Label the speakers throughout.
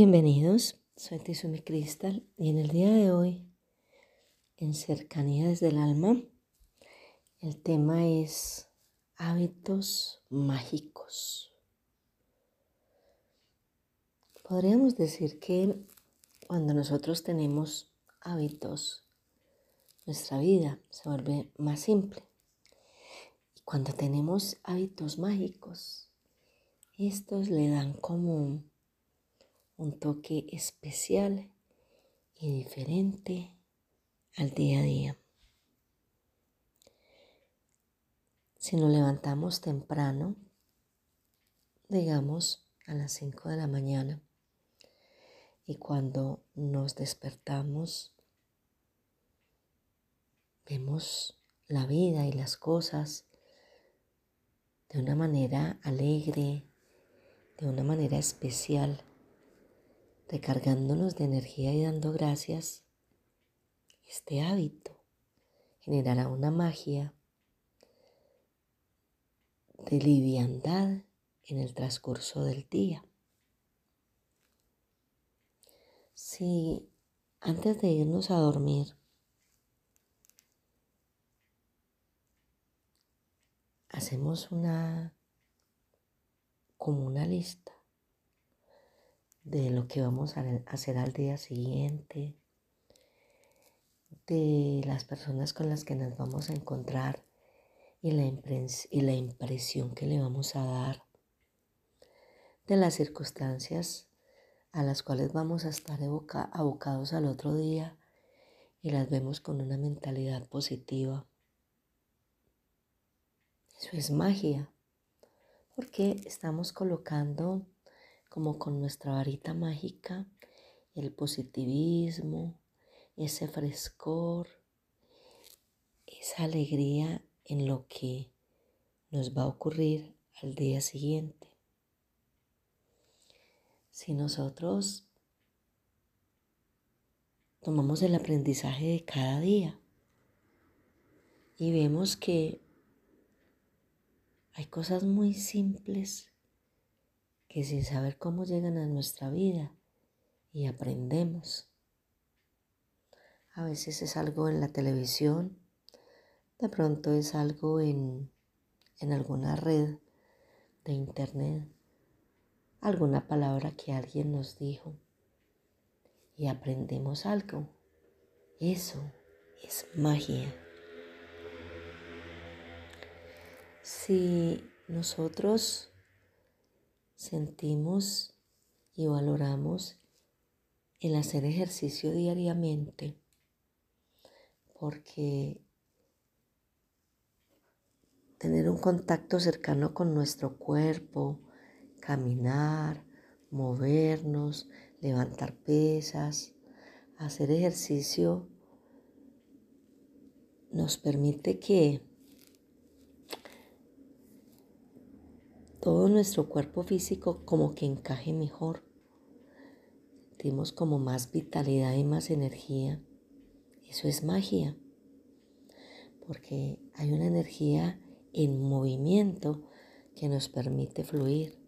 Speaker 1: Bienvenidos, soy Tizumi Cristal y en el día de hoy, en Cercanía desde el Alma, el tema es hábitos mágicos. Podríamos decir que cuando nosotros tenemos hábitos, nuestra vida se vuelve más simple. Y cuando tenemos hábitos mágicos, estos le dan como un toque especial y diferente al día a día. Si nos levantamos temprano, digamos a las 5 de la mañana, y cuando nos despertamos, vemos la vida y las cosas de una manera alegre, de una manera especial recargándonos de energía y dando gracias, este hábito generará una magia de liviandad en el transcurso del día. Si antes de irnos a dormir hacemos una como una lista de lo que vamos a hacer al día siguiente, de las personas con las que nos vamos a encontrar y la, impresión que le vamos a dar, de las circunstancias a las cuales vamos a estar abocados al otro día y las vemos con una mentalidad positiva. Eso es magia, porque estamos colocando como con nuestra varita mágica, el positivismo, ese frescor, esa alegría en lo que nos va a ocurrir al día siguiente. Si nosotros tomamos el aprendizaje de cada día y vemos que hay cosas muy simples que sin saber cómo llegan a nuestra vida y aprendemos. A veces es algo en la televisión, de pronto es algo en, en alguna red de internet, alguna palabra que alguien nos dijo y aprendemos algo. Eso es magia. Si nosotros sentimos y valoramos el hacer ejercicio diariamente porque tener un contacto cercano con nuestro cuerpo, caminar, movernos, levantar pesas, hacer ejercicio, nos permite que todo nuestro cuerpo físico como que encaje mejor. Sentimos como más vitalidad y más energía. Eso es magia, porque hay una energía en movimiento que nos permite fluir.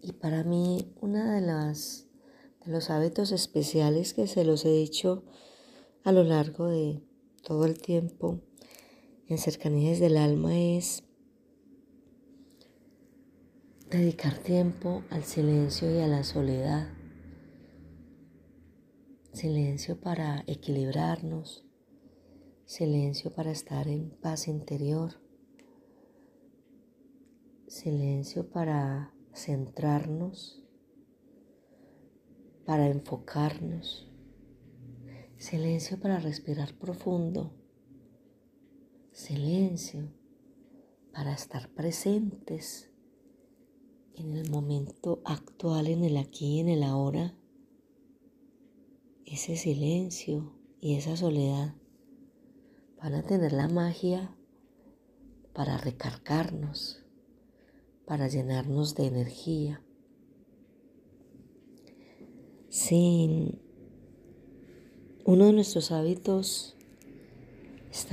Speaker 1: Y para mí, uno de, las, de los hábitos especiales que se los he dicho a lo largo de todo el tiempo en cercanías del alma es dedicar tiempo al silencio y a la soledad. Silencio para equilibrarnos, silencio para estar en paz interior, silencio para centrarnos, para enfocarnos, silencio para respirar profundo silencio para estar presentes en el momento actual, en el aquí en el ahora, ese silencio y esa soledad van a tener la magia para recargarnos, para llenarnos de energía. Sin uno de nuestros hábitos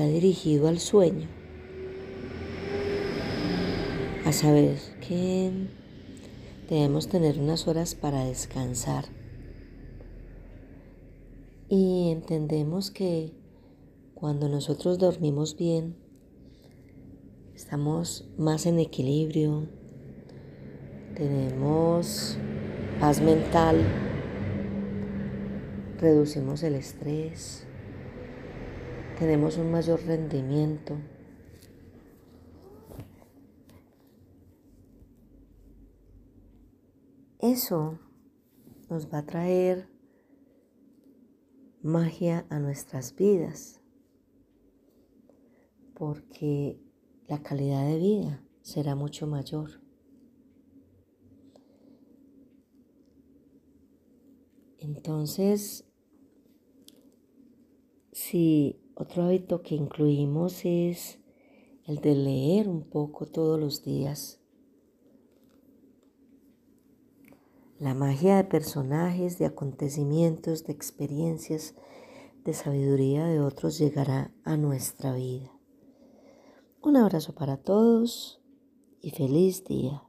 Speaker 1: dirigido al sueño, a saber que debemos tener unas horas para descansar. Y entendemos que cuando nosotros dormimos bien, estamos más en equilibrio, tenemos paz mental, reducimos el estrés, tenemos un mayor rendimiento. Eso nos va a traer magia a nuestras vidas, porque la calidad de vida será mucho mayor. Entonces, si otro hábito que incluimos es el de leer un poco todos los días, la magia de personajes, de acontecimientos, de experiencias, de sabiduría de otros llegará a nuestra vida. Un abrazo para todos y feliz día.